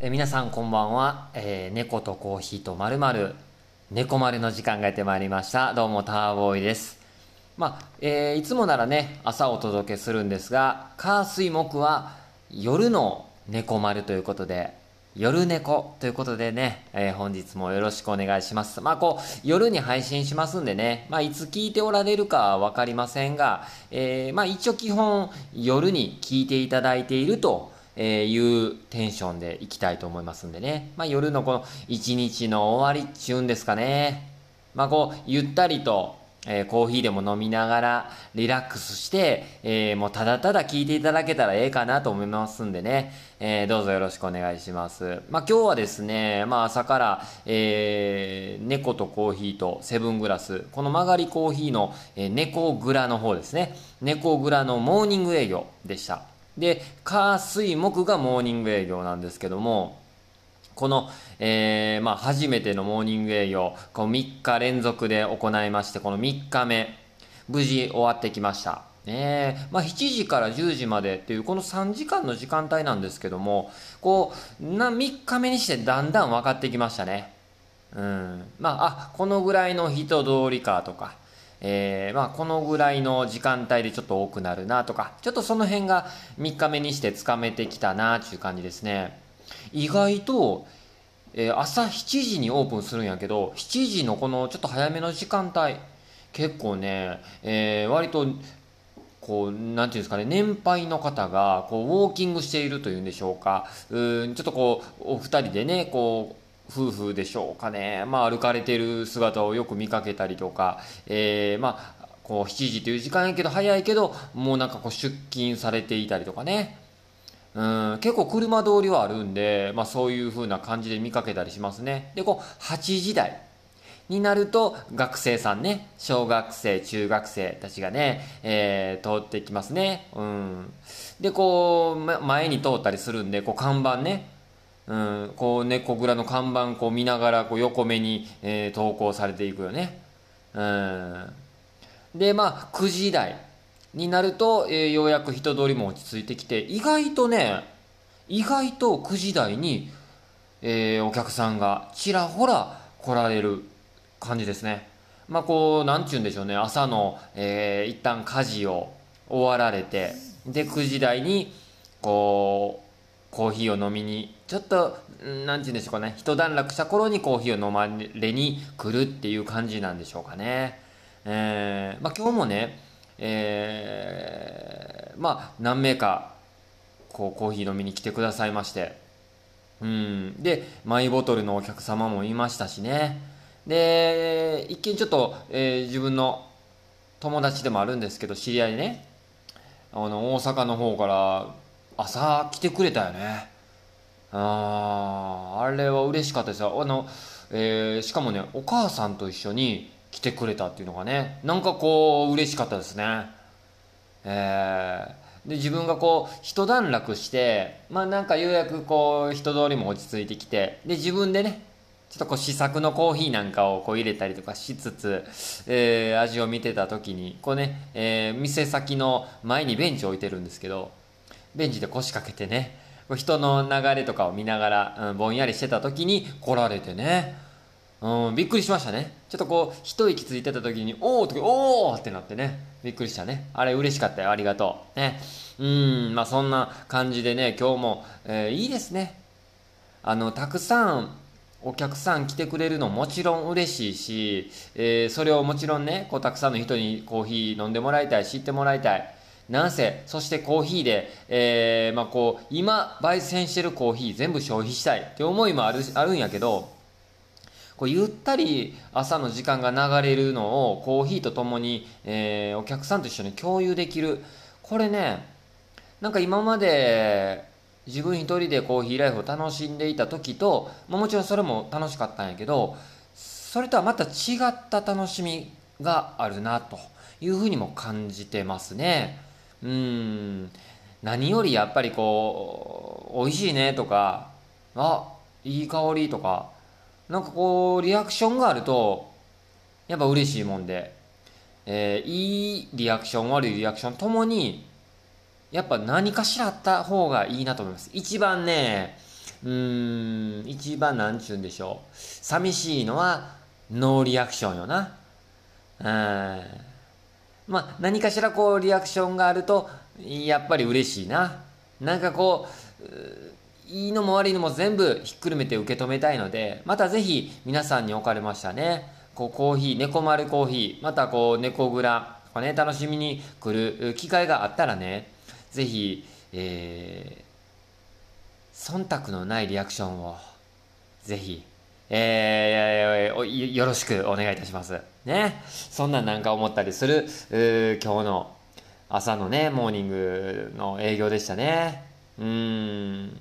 え皆さんこんばんは、えー猫とコーヒーとまるまる猫丸の時間がやってまいりました。どうもターボーイです。まあ、えーいつもならね朝お届けするんですが火水木は夜の猫丸ということで夜猫ということでね、えー本日もよろしくお願いします。まあこう、夜に配信しますんでね、まあいつ聞いておられるかはわかりませんが、えーまあ一応基本夜に聞いていただいていると、えーいうテンションでいきたいと思いますんでね。まあ夜のこの一日の終わりっちゅうんですかね。まあこう、ゆったりと、えーコーヒーでも飲みながらリラックスして、えーもうただただ聞いていただけたらええかなと思いますんでね、えーどうぞよろしくお願いします。まあ今日はですね、まあ朝から、えー猫とコーヒーとセブングラス、この曲がりコーヒーの、えー猫蔵の方ですね、猫蔵のモーニング営業でした。で、火水木がモーニング営業なんですけども、この、えーまあ、初めてのモーニング営業、こう3日連続で行いまして、この3日目、無事終わってきました。ねえまあ、7時から10時までっていう、この3時間の時間帯なんですけども、こう、な、3日目にしてだんだん分かってきましたね。うん。まあ、あ、このぐらいの人通りかとか、えーまあ、このぐらいの時間帯でちょっと多くなるなとか、ちょっとその辺が3日目にしてつかめてきたなっていう感じですね。意外と、えー朝7時にオープンするんやけど、7時のこのちょっと早めの時間帯、結構ね、えー割と、こう、なんていうんですかね、年配の方が、こう、ウォーキングしているというんでしょうか。うん、ちょっとこう、お二人でね、こう、夫婦でしょうかね。まあ、歩かれてる姿をよく見かけたりとか、えーまあ、こう、7時という時間やけど、早いけど、もうなんかこう、出勤されていたりとかね。うん、結構車通りはあるんで、まあそういう風な感じで見かけたりしますね。で、こう、8時台になると、学生さんね、小学生、中学生たちがね、えー通ってきますね。うん。で、こう、前に通ったりするんで、こう、看板ね、うん、こう、猫蔵の看板こう見ながら、こう、横目に、えー投稿されていくよね。うん。で、まあ、9時台になると、えーようやく人通りも落ち着いてきて、意外とね、意外と9時台に、えーお客さんがちらほら来られる感じですね。まあ、こう、なんちゅうんでしょうね、朝の、えー一旦家事を終わられて、で、9時台に、こう、コーヒーを飲みに、ちょっと、んなんて言うんでしょうかね、一段落した頃にコーヒーを飲まれに来るっていう感じなんでしょうかね。えーまあ今日もね、えーまあ何名か、こうコーヒー飲みに来てくださいまして、うん。で、マイボトルのお客様もいましたしね。で、一見ちょっと、えー自分の友達でもあるんですけど、知り合いね、あの、大阪の方から朝来てくれたよね。あーあれは嬉しかったですよ。あの、えーしかもね、お母さんと一緒に来てくれたっていうのがね、なんかこう、嬉しかったですね。えーで、自分がこう、一段落して、まあなんかようやくこう、人通りも落ち着いてきて、で、自分でね、ちょっとこう試作のコーヒーなんかをこう入れたりとかしつつ、えー味を見てた時に、こうね、えー店先の前にベンチ置いてるんですけど、ベンチで腰掛けてね、人の流れとかを見ながら、うん、ぼんやりしてた時に来られてね、うん、びっくりしましたね。ちょっとこう、一息ついてた時に、おーと、おーってなってね、びっくりしたね。あれ嬉しかったよ、ありがとう。ね。うん、まあそんな感じでね、今日も、えーいいですね。あの、たくさん、お客さん来てくれるのもちろん嬉しいし、えーそれをもちろんね、こうたくさんの人にコーヒー飲んでもらいたい、知ってもらいたい。なんせ、そしてコーヒーで、えーまあこう、今、焙煎してるコーヒー全部消費したいって思いもある、あるんやけど、こうゆったり朝の時間が流れるのをコーヒーとともに、えーお客さんと一緒に共有できる。これね、なんか今まで自分一人でコーヒーライフを楽しんでいた時と、まあもちろんそれも楽しかったんやけど、それとはまた違った楽しみがあるなというふうにも感じてますね。うん。何よりやっぱりこう、美味しいねとか、あ、いい香りとか、なんかこう、リアクションがあると、やっぱ嬉しいもんで、えーいいリアクション、悪いリアクションともに、やっぱ何かしらあった方がいいなと思います。一番ね、うーん一番なんちゅうんでしょう寂しいのはノーリアクションよなうんまあ何かしらこうリアクションがあるとやっぱり嬉しいななんかこういいのも悪いのも全部ひっくるめて受け止めたいのでまたぜひ皆さんにおかれましたねこうコーヒー猫丸コーヒーまたこう猫蔵こうね楽しみに来る機会があったらねぜひえー、忖度のないリアクションをぜひえー、よろしくお願いいたします。ね。そんなんなんか思ったりする、今日の朝のね、モーニングの営業でしたね。うん。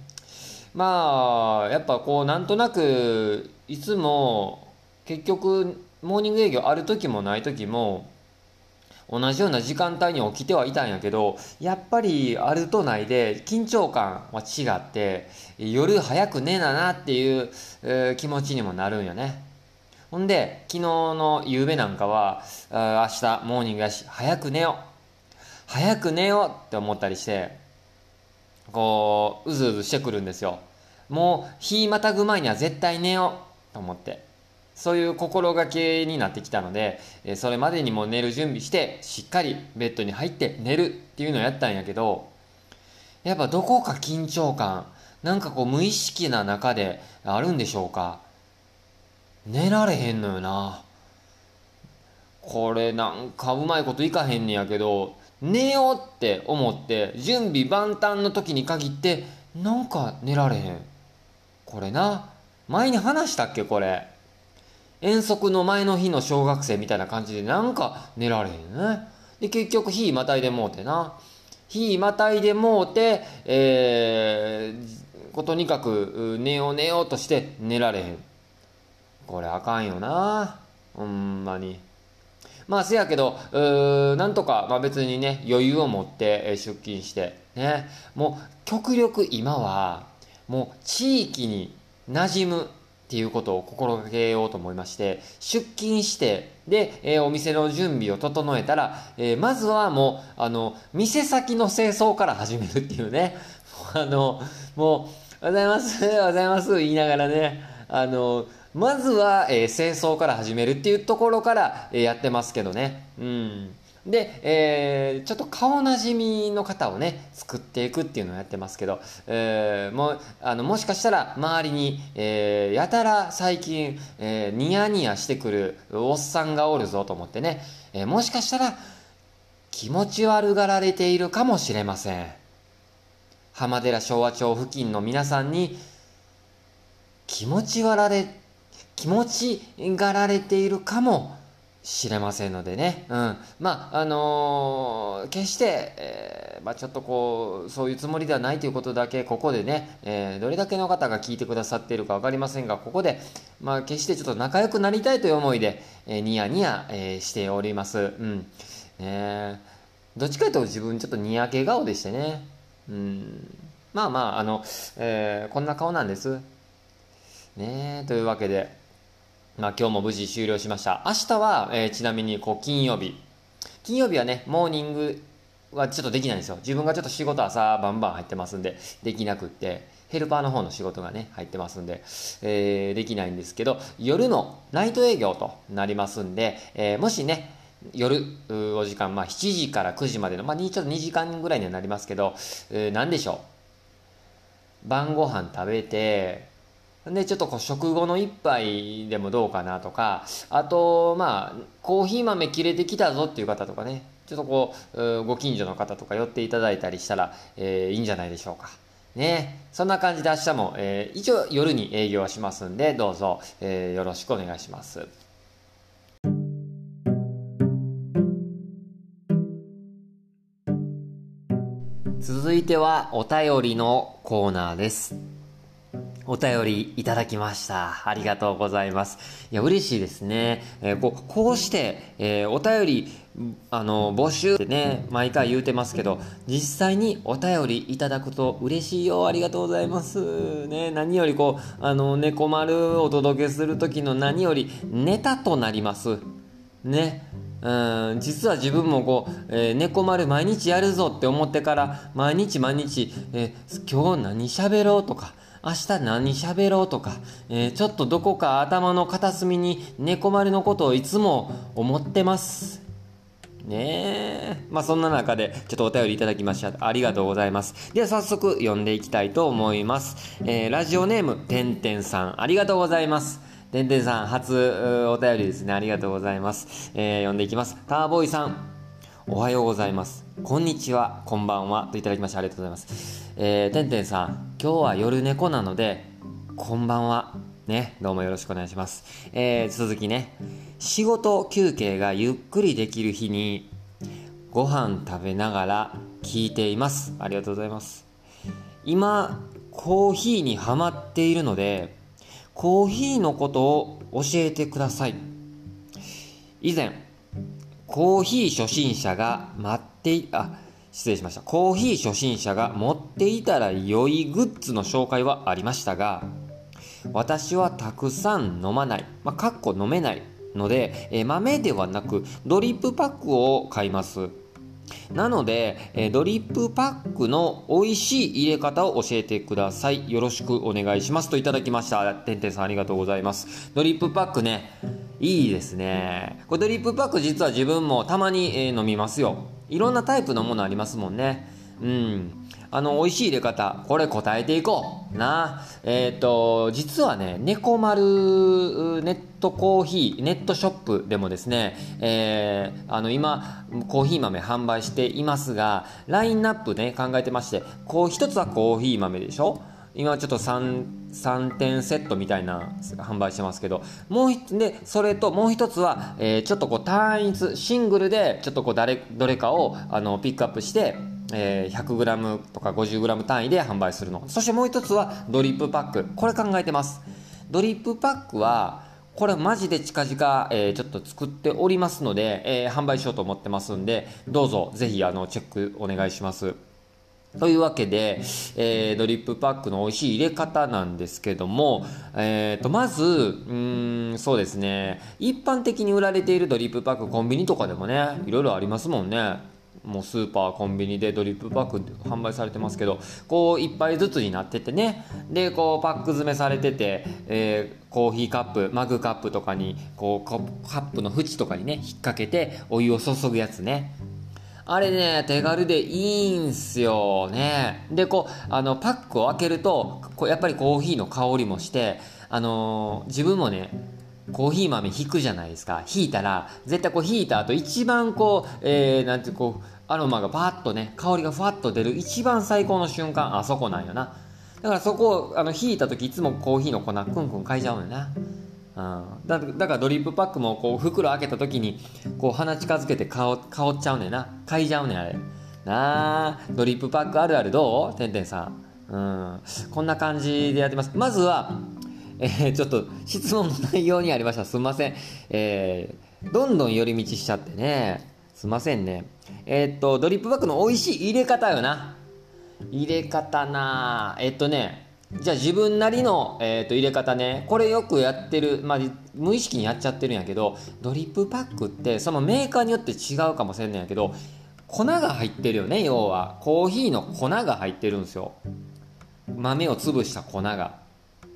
まあ、やっぱこう、なんとなく、いつも、結局、モーニング営業ある時もない時も、同じような時間帯に起きてはいたんやけど、やっぱりあるとないで緊張感は違って、夜早く寝ななっていう、気持ちにもなるんよね。ほんで、昨日の夕べなんかは、明日モーニングやし、早く寝よう。早く寝ようって思ったりして、こう、うずうずしてくるんですよ。もう、日またぐ前には絶対寝ようと思って。そういう心がけになってきたので、それまでにも寝る準備して、しっかりベッドに入って寝るっていうのをやったんやけど、やっぱどこか緊張感、なんかこう無意識な中であるんでしょうか。寝られへんのよな。これなんかうまいこといかへんねやけど、寝ようって思って準備万端の時に限ってなんか寝られへん。これな。前に話したっけこれ。遠足の前の日の小学生みたいな感じでなんか寝られへんね。で、結局日またいでもうてな。日またいでもうて、えー、とにかく寝よう寝ようとして寝られへん。これあかんよな。ほんまに。まあせやけど、うーなんとか、まあ別にね、余裕を持って出勤して、ね。もう極力今は、もう地域に馴染むっていうことを心がけようと思いまして、出勤して、で、えー、お店の準備を整えたら、えー、まずはもう、あの、店先の清掃から始めるっていうね、あの、もう、おはようございます、おはようございます、言いながらね、あの、まずは、えー、清掃から始めるっていうところから、えー、やってますけどね。うん。で、えー、ちょっと顔なじみの方をね、作っていくっていうのをやってますけど、えー、も、あの、もしかしたら周りに、えー、やたら最近、えー、ニヤニヤしてくるおっさんがおるぞと思ってね、えー、もしかしたら気持ち悪がられているかもしれません。浜寺昭和町付近の皆さんに気持ち悪られ、気持ちがられているかもしれませんのでね、うん、まああのー、決して、えー、まあ、ちょっとこうそういうつもりではないということだけここでね、えー、どれだけの方が聞いてくださっているか分かりませんがここで、まあ、決してちょっと仲良くなりたいという思いで、えニヤニヤ、えしております、うん。ね、どっちかというと自分ちょっとにやけ顔でしてね、うん、まあまああの、えこんな顔なんです。ねというわけでまあ、今日も無事終了しました。明日は、えー、ちなみにこう金曜日。金曜日はね、モーニングはちょっとできないんですよ。自分がちょっと仕事朝バンバン入ってますんで、できなくって、ヘルパーの方の仕事がね、入ってますんで、えー、できないんですけど、夜のナイト営業となりますんで、えー、もしね、夜お時間、まあ、7時から9時までの、まあ、ちょっと2時間ぐらいにはなりますけど、えー、何でしょう。晩ご飯食べて、で、ちょっとこう食後の一杯でもどうかなとか、あと、まあ、コーヒー豆切れてきたぞっていう方とかね、ちょっとこう、ご近所の方とか寄っていただいたりしたら、えー、いいんじゃないでしょうか。ねそんな感じで明日も、えー、一応夜に営業しますんで、どうぞ、えー、よろしくお願いします。続いてはお便りのコーナーです。お便りいただきました。ありがとうございます。いや、嬉しいですね。えー、こうこうして、えー、お便り、あの、募集ってね、毎回言うてますけど、実際にお便りいただくと嬉しいよ。ありがとうございます。ね、何よりこう、あの、猫丸お届けする時の何よりネタとなります。ね。うん実は自分もこう、えー、猫丸毎日やるぞって思ってから毎日毎日、えー、今日何喋ろうとか明日何喋ろうとか、えー、ちょっとどこか頭の片隅に猫丸のことをいつも思ってます。ねえ。まあそんな中でちょっとお便りいただきましたありがとうございます。では早速読んでいきたいと思います。えー、ラジオネーム、てんてんさん、ありがとうございます。てんてんさん、初お便りですね。ありがとうございます。えー、読んでいきます。ターボーイさん、おはようございます。こんにちは、こんばんは。といただきましてありがとうございます。えー、てんてんさん、今日は夜猫なので、こんばんは。ね、どうもよろしくお願いします。えー、続きね、仕事休憩がゆっくりできる日に、ご飯食べながら聞いています。ありがとうございます。今、コーヒーにハマっているので、コーヒーのことを教えてください。以前、コーヒー初心者が待ってあ、失礼しました。コーヒー初心者が持っていたら良いグッズの紹介はありましたが、私はたくさん飲まない。まあ、かっこ飲めないので、え豆ではなくドリップパックを買います。なので、えドリップパックの美味しい入れ方を教えてください。よろしくお願いします。といただきました。てんてんさんありがとうございます。ドリップパックね、いいですね。これドリップパック実は自分もたまに、え飲みますよ。いろんなタイプのものありますもんね。うん。あの、美味しい入れ方、これ答えていこう。な。えっ、ー、と、実はね、猫丸ネットコーヒー、ネットショップでもですね、えー、あの、今、コーヒー豆販売していますが、ラインナップね、考えてまして、こう、一つはコーヒー豆でしょ？今ちょっと 3, 3点セットみたいな販売してますけど、もうで、それともう一つは、えー、ちょっとこう単一、シングルで、ちょっとこう誰、どれかをあのピックアップして、えー、100g とか 50g 単位で販売するの。そしてもう一つはドリップパック。これ考えてます。ドリップパックはこれマジで近々、えー、ちょっと作っておりますので、えー、販売しようと思ってますんでどうぞぜひあのチェックお願いします。というわけで、えー、ドリップパックの美味しい淹れ方なんですけども、えー、とまずうんそうですね。一般的に売られているドリップパックコンビニとかでもねいろいろありますもんね。もうスーパーコンビニでドリップパック販売されてますけどこう1杯ずつになっててねでこうパック詰めされてて、えー、コーヒーカップマグカップとかにこうカップの縁とかにね引っ掛けてお湯を注ぐやつねあれね、手軽でいいんすよね。で、こう、あの、パックを開けると、こうやっぱりコーヒーの香りもして、あのー、自分もね、コーヒー豆引くじゃないですか。引いたら、絶対こう引いた後、一番こう、えー、なんてこう、アロマがパッとね香りがふわっと出る一番最高の瞬間あそこなんよな。だからそこをあの引いた時いつもコーヒーの粉くんくん嗅いじゃうのよな。うん、だだからドリップパックもこう袋開けた時にこう鼻近づけて香香っちゃうねんな。嗅いじゃうねんあれ。なあドリップパックあるあるどう？てんてんさん。うん。こんな感じでやってます。まずはえー、ちょっと質問の内容にありました。すんません。えー、どんどん寄り道しちゃってね。すいませんね。えー、っとドリップバッグの美味しい入れ方よな。入れ方な。え、っとねじゃあ自分なりの、えー、と入れ方ね。これよくやってる、まあ、無意識にやっちゃってるんやけどドリップパックってそのメーカーによって違うかもしれないんやけど粉が入ってるよね要は。コーヒーの粉が入ってるんですよ。豆を潰した粉が。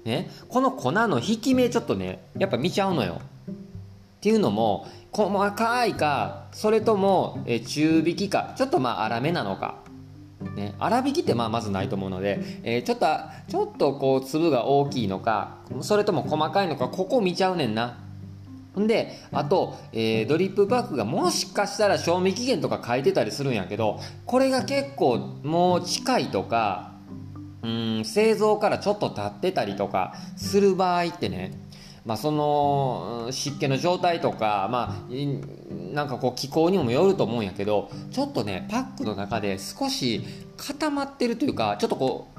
ねこの粉の引き目ちょっとねやっぱ見ちゃうのよ。っていうのも細かいかそれとも、中引きかちょっとまあ粗めなのか。ね、粗挽きってまあまずないと思うので、えー、ちょっとちょっとこう粒が大きいのかそれとも細かいのかここ見ちゃうねんな。ほんであと、えー、ドリップパックがもしかしたら賞味期限とか書いてたりするんやけどこれが結構もう近いとかうん製造からちょっと経ってたりとかする場合ってねまあ、その湿気の状態とか、まあ、なんかこう気候にもよると思うんやけどちょっとねパックの中で少し固まってるというかちょっとこ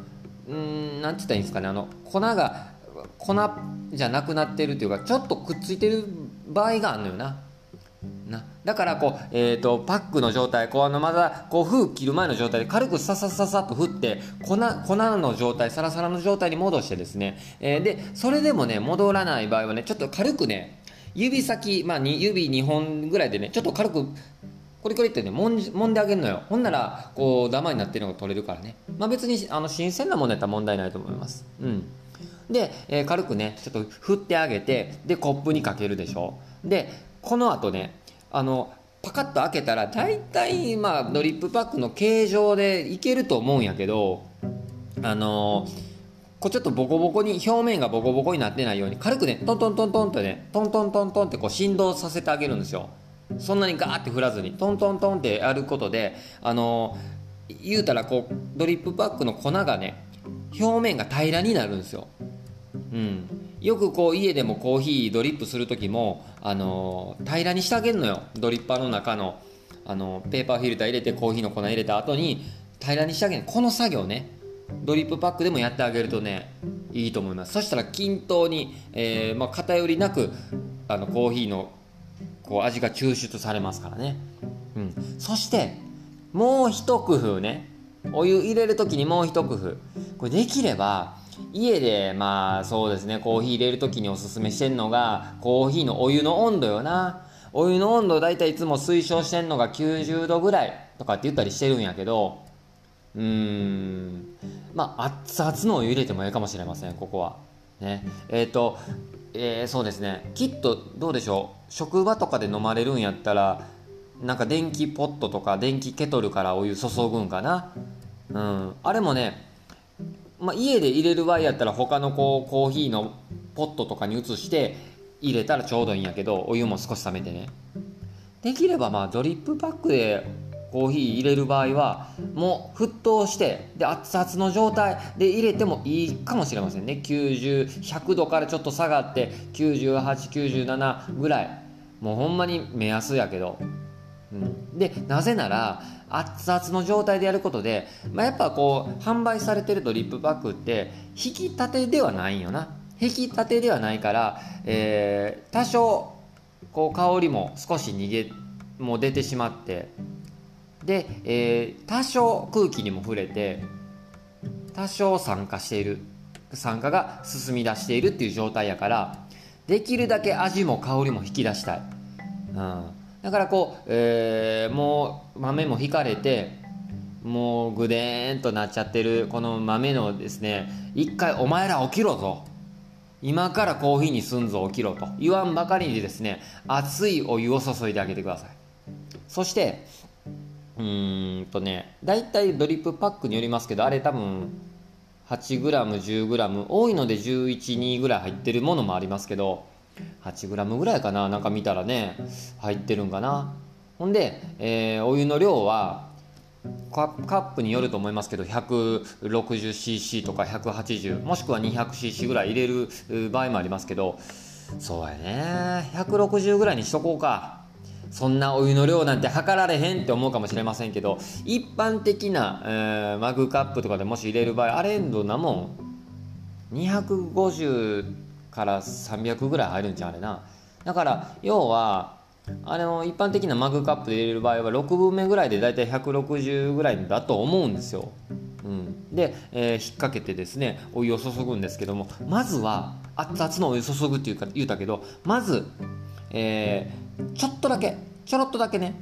ううんなんて言ったらいいんですかねあの粉が粉じゃなくなってるというかちょっとくっついてる場合があるのよな。な。だからこう、えーと、パックの状態こうあのまだこう封切る前の状態で軽くささささっと振って粉粉の状態サラサラの状態に戻してですね、えー、でそれでもね戻らない場合はねちょっと軽くね指先、まあ、指2本ぐらいでねちょっと軽くコリコリってねもんもんであげるのよ。ほんならこうダマになってるのが取れるからね。まあ別にあの新鮮なものやったら問題ないと思います。うん。で、えー軽くねちょっと振ってあげてでコップにかけるでしょ。でこの後ねあのパカッと開けたら大体まあドリップパックの形状でいけると思うんやけどあのこうちょっとボコボコに表面がボコボコになってないように軽くねトントントントンってねトントントントンってこう振動させてあげるんですよ。そんなにガーって振らずにトントントンってやることであのー言うたらこうドリップパックの粉がね表面が平らになるんですよ。うん、よくこう家でもコーヒードリップする時も、あのー平らにしてあげるのよ。ドリッパーの中の、あのーペーパーフィルター入れてコーヒーの粉入れた後に平らにしてあげるこの作業ね。ドリップパックでもやってあげるとねいいと思います。そしたら均等に、えーまあ、偏りなくあのコーヒーのこう味が抽出されますからね、うん、そしてもう一工夫ね。お湯入れる時にもう一工夫。これできれば家でまあそうですねコーヒー入れる時におすすめしてんのがコーヒーのお湯の温度よな。お湯の温度大体いつも推奨してんのが90度ぐらいとかって言ったりしてるんやけどうーんまあ熱々のお湯入れてもいいかもしれませんここは。ね。えっ、とえーそうですね。きっとどうでしょう？職場とかで飲まれるんやったらなんか電気ポットとか電気ケトルからお湯注ぐんかな？うん。あれもねまあ、家で入れる場合やったら他のこうコーヒーのポットとかに移して入れたらちょうどいいんやけどお湯も少し冷めてね。できればまあドリップパックでコーヒー入れる場合はもう沸騰してで熱々の状態で入れてもいいかもしれませんね。90100度からちょっと下がって9897ぐらい。もうほんまに目安やけど。うん、でなぜなら熱々の状態でやることで、まあ、やっぱこう販売されてるドリップパックって引き立てではないんよな。引き立てではないから、えー多少こう香りも少し逃げも出てしまってで、えー多少空気にも触れて多少酸化している。酸化が進み出しているっていう状態やからできるだけ味も香りも引き出したい、うん、だからこう、えーもう豆も引かれてもうぐでーんとなっちゃってるこの豆のですね一回お前ら起きろと今からコーヒーにすんぞ起きろと。言わんばかりにですね熱いお湯を注いであげてください。そしてうーんとね大体ドリップパックによりますけどあれ多分 8g10g 多いので112ぐらい入ってるものもありますけど 8g ぐらいかななんか見たらね入ってるんかな。ほんで、えーお湯の量はカップによると思いますけど 160cc とか180もしくは 200cc ぐらい入れる場合もありますけどそうやね。160ぐらいにしとこうか。そんなお湯の量なんて測られへんって思うかもしれませんけど一般的な、えーマグカップとかでもし入れる場合あれどんなもん250から300ぐらい入るんちゃうあれな。だから要はあの一般的なマグカップで入れる場合は6分目ぐらいでだいたい160ぐらいだと思うんですよ、うん、で、えー引っ掛けてですねお湯を注ぐんですけどもまずは熱々のお湯注ぐっていうか言うたけどまず、えーちょっとだけちょろっとだけね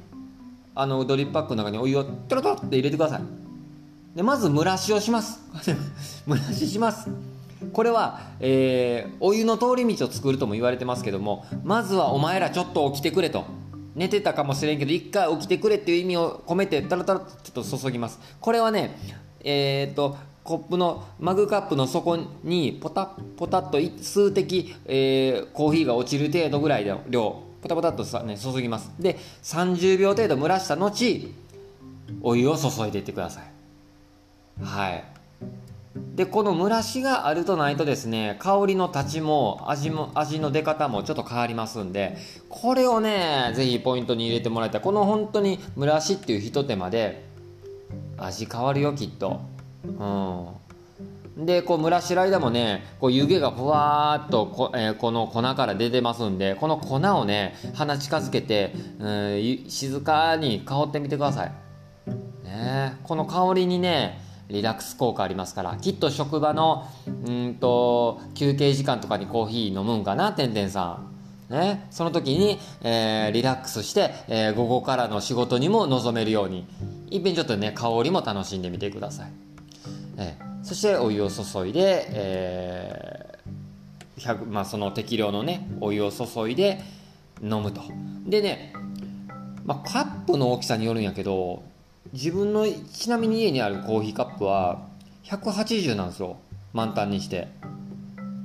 あのドリップパックの中にお湯をちょろちょろって入れてください。でまず蒸らしをします。蒸らしします。これは、えーお湯の通り道を作るとも言われてますけどもまずはお前らちょっと起きてくれと。寝てたかもしれんけど一回起きてくれっていう意味を込めてタラタラちょっと注ぎます。これはねえーっとコップのマグカップの底にポタッポタッと数滴、えーコーヒーが落ちる程度ぐらいの量ポタポタっとさ、ね、注ぎます。で30秒程度蒸らした後お湯を注いでいってください。はい。でこの蒸らしがあるとないとですね香りの立ちも味も味の出方もちょっと変わりますんでこれをねぜひポイントに入れてもらいたい。この本当に蒸らしっていうひと手間で味変わるよきっと。うん。でこう蒸らしてる間もねこう湯気がふわっとこ,、えーこの粉から出てますんでこの粉をね鼻近づけて、うん静かに香ってみてください。ね、この香りにねリラックス効果ありますからきっと職場のうんと休憩時間とかにコーヒー飲むんかなてんてんさん。ね、その時に、えー、リラックスして、えー、午後からの仕事にも臨めるように。いっぺんちょっとね香りも楽しんでみてください、えー、そしてお湯を注いで、えーまあ、その適量のねお湯を注いで飲むと。でね、まあ、カップの大きさによるんやけど自分のちなみに家にあるコーヒーカップは180なんですよ。満タンにして。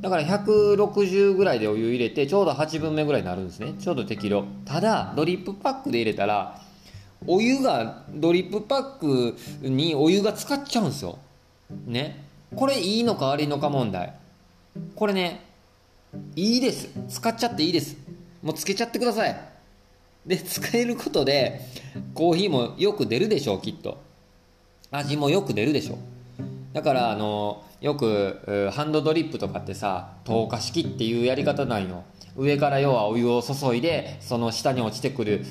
だから160ぐらいでお湯入れてちょうど8分目ぐらいになるんですね。ちょうど適量。ただドリップパックで入れたらお湯がドリップパックにお湯が使っちゃうんですよ。ね。これいいのか悪いのか問題。これねいいです。使っちゃっていいです。もうつけちゃってください。で使えることでコーヒーもよく出るでしょうきっと。味もよく出るでしょう。だからあのよくハンドドリップとかってさ透過式っていうやり方なんよ上から要はお湯を注いでその下に落ちてくる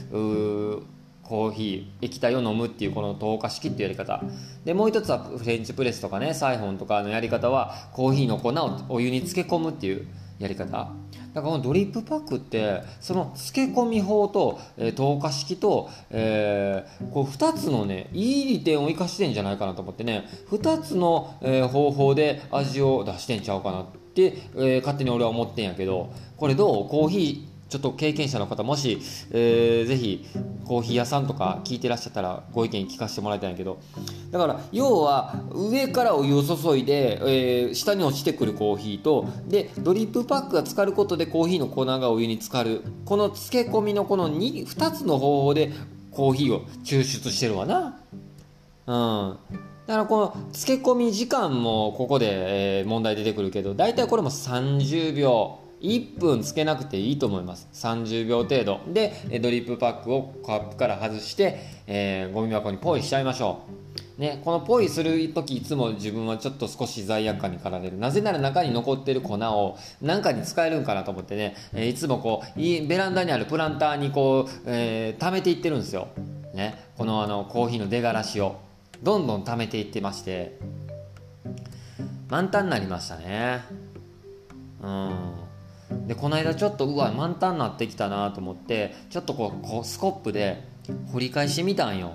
コーヒー液体を飲むっていうこの透過式っていうやり方。でもう一つはフレンチプレスとかねサイフォンとかのやり方はコーヒーの粉をお湯に漬け込むっていう。やり方。だからこのドリップパックってその漬け込み法と、えー、透過式と、えー、こう2つのねいい利点を生かしてんじゃないかなと思ってね2つの、えー、方法で味を出してんちゃうかなって、え、勝手に俺は思ってんやけどこれどう？コーヒーちょっと経験者の方もし、えー、ぜひコーヒー屋さんとか聞いてらっしゃったらご意見聞かせてもらいたいんやけど。だから要は上からお湯を注いで、えー、下に落ちてくるコーヒーとでドリップパックが浸かることでコーヒーの粉がお湯に浸かる。この漬け込みのこの 2, 2つの方法でコーヒーを抽出してるわな。うん。だからこの漬け込み時間もここで、え、問題出てくるけど大体これも30秒。1分つけなくていいと思います。30秒程度。でドリップパックをカップから外して、えー、ゴミ箱にポイしちゃいましょう。ね、このポイする時いつも自分はちょっと少し罪悪感に駆られる。なぜなら中に残ってる粉を何かに使えるんかなと思ってね、え、いつもこうベランダにあるプランターにこう、えー、貯めていってるんですよ、ね、このあのコーヒーの出がらしを。どんどん貯めていってまして。満タンになりましたね。うん。でこの間ちょっとうわ満タンになってきたなと思ってちょっとこうこうスコップで掘り返してみたんよ。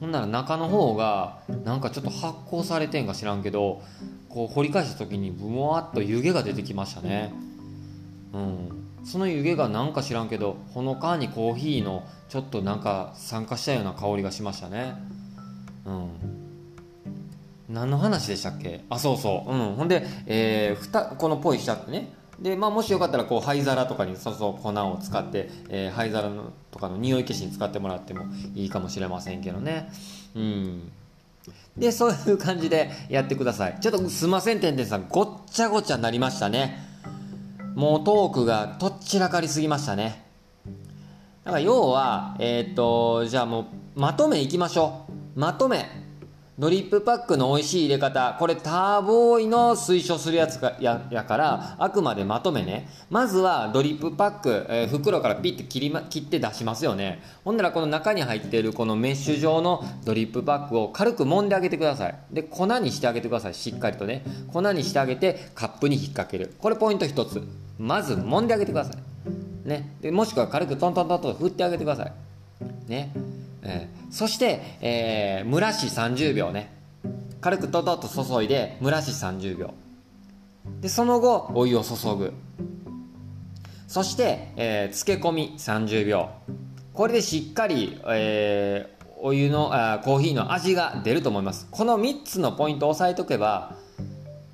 ほんなら中の方がなんかちょっと発酵されてんか知らんけどこう掘り返した時にブワーッと湯気が出てきましたね。うん。その湯気がなんか知らんけどほのかにコーヒーのちょっとなんか酸化したような香りがしましたね。うん。何の話でしたっけ？あそうそう。うん。ほんで、えー、ふたこのポイしちゃってね。で、まあ、もしよかったらこう灰皿とかにそうそう粉を使って、えー、灰皿のとかの匂い消しに使ってもらってもいいかもしれませんけどね。うん。でそういう感じでやってください。ちょっとすいませんてんてんさん。ごっちゃごちゃになりましたね。もうトークがとっちらかりすぎましたね。だから要はえっ、とじゃあもうまとめいきましょう。まとめ。ドリップパックの美味しい入れ方。これターボーイの推奨するやつかややからあくまでまとめね。まずはドリップパック、えー、袋からピッて切り、ま、切って出しますよね。ほんならこの中に入っているこのメッシュ状のドリップパックを軽く揉んであげてください。で粉にしてあげてください。しっかりとね。粉にしてあげてカップに引っ掛ける。これポイント1つ。まず揉んであげてください。ね。でもしくは軽くトントントンと振ってあげてください。ね。えー、そして、えー、蒸らし30秒ね。軽くトトッと注いで蒸らし30秒でその後お湯を注ぐ。そして、えー、漬け込み30秒これでしっかり、えー、お湯のあコーヒーの味が出ると思います。この3つのポイントを押さえとけば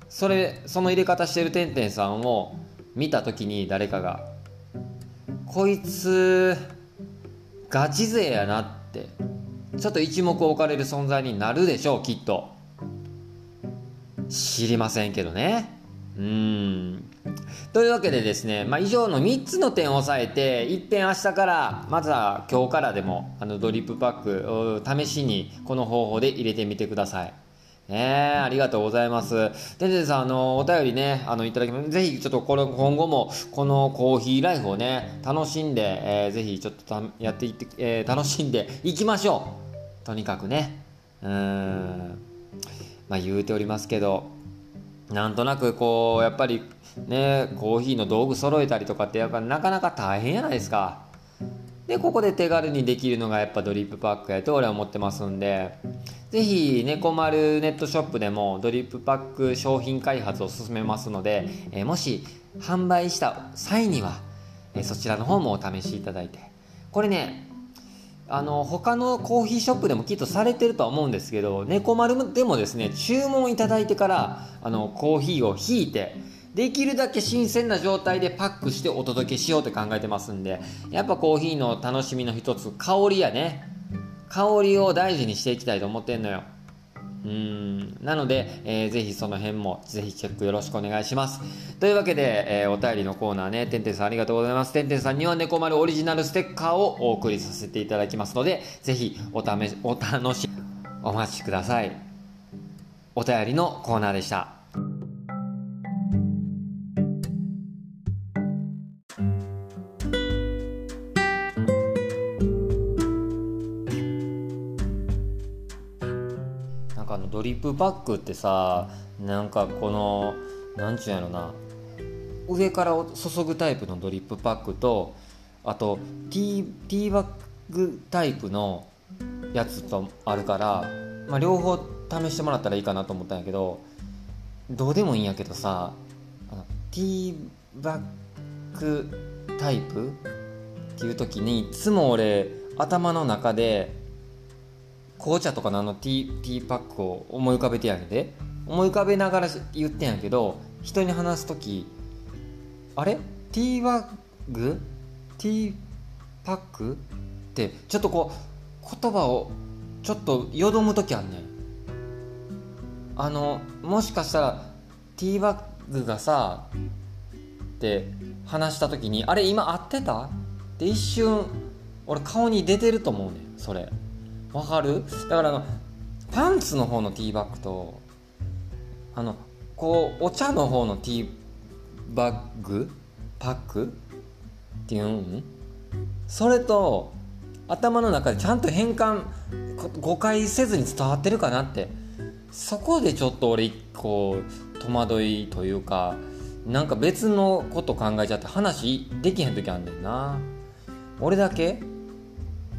それその入れ方してるてんてんさんを見た時に誰かがこいつガチ勢やなっって。ちょっと一目置かれる存在になるでしょうきっと。知りませんけどね。うん。というわけでですね、まあ、以上の3つの点を押さえていっぺん明日からまずは今日からでもあのドリップパック試しにこの方法で入れてみてください。ねありがとうございます。ででさん、あの、お便りね、あの、いただきます。ぜひ、ちょっとこれ、今後も、このコーヒーライフをね、楽しんで、えー、ぜひ、ちょっとやっていって、えー、楽しんでいきましょう。とにかくね。うん。まあ、言うておりますけど、なんとなくこうやっぱりねコーヒーの道具揃えたりとかってやっぱなかなか大変やないですかでここで手軽にできるのがやっぱドリップパックやと俺は思ってますんで是非猫丸ネットショップでもドリップパック商品開発を進めますので、えもし販売した際には、えそちらの方もお試しいただいて。これねあの他のコーヒーショップでもきっとされてるとは思うんですけど猫丸でもですね注文いただいてからあのコーヒーをひいてできるだけ新鮮な状態でパックしてお届けしようって考えてますんでやっぱコーヒーの楽しみの一つ香りやね。香りを大事にしていきたいと思ってんのよ。うん。なので、えー、ぜひその辺もぜひチェックよろしくお願いします。というわけで、えー、お便りのコーナーね。てんてんさんありがとうございます。てんてんさんには猫丸オリジナルステッカーをお送りさせていただきますのでぜひおためお楽しみお待ちください。お便りのコーナーでした。プパックってさなんかこの何ちゅうんやろな上から注ぐタイプのドリップパックとあとティーバッグタイプのやつとあるから、まあ、両方試してもらったらいいかなと思ったんやけどどうでもいいんやけどさティーバッグタイプっていう時にいつも俺頭の中で紅茶とかのあのティーティーパックを思い浮かべてやるで思い浮かべながら言ってんやけど人に話す時あれ？ティーバッグ？ティーパック？ってちょっとこう言葉をちょっとよどむ時あんねん。あのもしかしたらティーバッグがさって話した時にあれ今合ってた？って一瞬俺顔に出てると思うねんそれ。わかる？だからあのパンツの方のティーバッグとあのこうお茶の方のティーバッグパックっていうんそれと頭の中でちゃんと変換誤解せずに伝わってるかなって。そこでちょっと俺一個戸惑いというかなんか別のこと考えちゃって話できへん時あんねんな。俺だけ？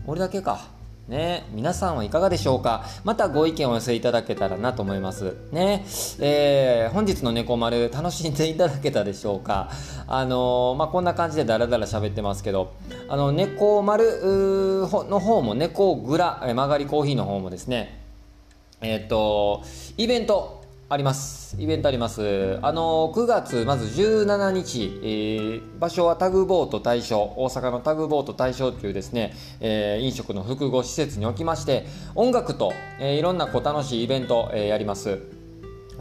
俺だけか。ね、皆さんはいかがでしょうか？またご意見をお寄せいただけたらなと思います。ね、えー、本日の猫丸楽しんでいただけたでしょうか？あのー、まあ、こんな感じでダラダラ喋ってますけど、あの、猫丸の方も猫グラ、曲がりコーヒーの方もですね、えっ、ー、と、イベント、あります。イベントあります。あの、9月、まず17日、えー、場所はタグボート大賞、大阪のタグボート大賞というですね、えー、飲食の複合施設におきまして、音楽と、えー、いろんなこう楽しいイベント、え、やります。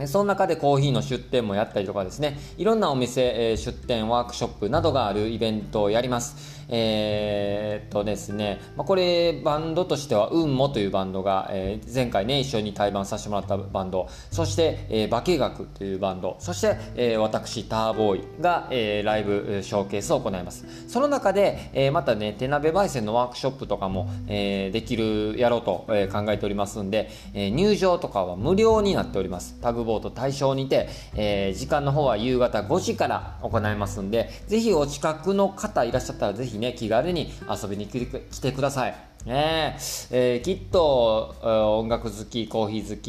その中でコーヒーの出店もやったりとかですね、いろんなお店、え、出店、ワークショップなどがあるイベントをやります。えー、っとですね、まあ、これバンドとしては運もというバンドが、えー、前回ね一緒に対バンさせてもらったバンド。そして、えー、化学というバンド。そして、えー、私ターボーイが、えー、ライブショーケースを行います。その中で、えー、またね手鍋焙煎のワークショップとかも、えー、できるやろうと、えー、考えておりますんで、えー、入場とかは無料になっております。タグボート対象にて、えー、時間の方は夕方5時から行いますんでぜひお近くの方いらっしゃったらぜひね気軽に遊びに来てください。ねえー、きっと音楽好きコーヒー好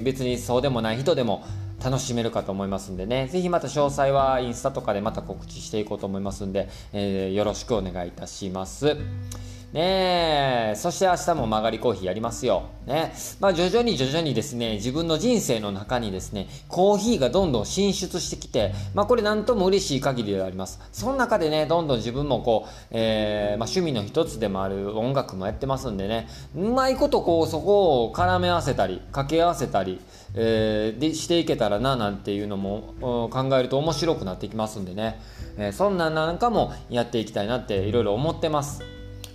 き別にそうでもない人でも楽しめるかと思いますんでね是非また詳細はインスタとかでまた告知していこうと思いますんで、えー、よろしくお願いいたします。ねそして明日も曲がりコーヒーやりますよ。ねまあ徐々に徐々にですね、自分の人生の中にですね、コーヒーがどんどん進出してきて、まあこれなんとも嬉しい限りであります。その中でね、どんどん自分もこう、えー、まあ趣味の一つでもある音楽もやってますんでね、うまいことこうそこを絡め合わせたり、掛け合わせたり、えー、でしていけたらななんていうのも考えると面白くなってきますんでね、えー、そんなんなんかもやっていきたいなっていろいろ思ってます。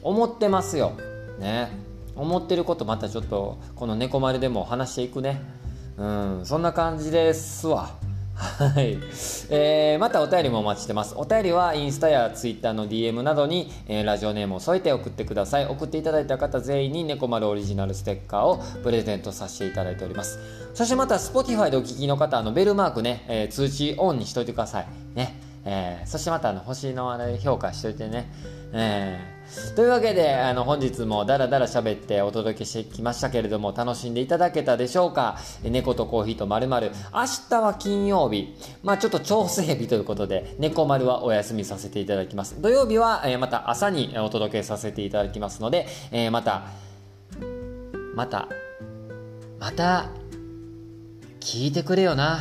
思ってますよ。ね。思ってることまたちょっとこの猫丸でも話していくね。うん、そんな感じですわ。はい、えー、またお便りもお待ちしてますお便りはインスタやツイッターの DM などに、えー、ラジオネームを添えて送ってください送っていただいた方全員に猫丸オリジナルステッカーをプレゼントさせていただいておりますそしてまた Spotify でお聞きの方あのベルマークね、えー、通知オンにしといてくださいねえー、そしてまたあの星のあれ評価しといてね、えー、というわけであの本日もダラダラ喋ってお届けしてきましたけれども楽しんでいただけたでしょうか？猫とコーヒーとまるまる明日は金曜日。まあちょっと調整日ということで猫丸はお休みさせていただきます。土曜日は、えー、また朝にお届けさせていただきますので、えー、またまたまた聞いてくれよな。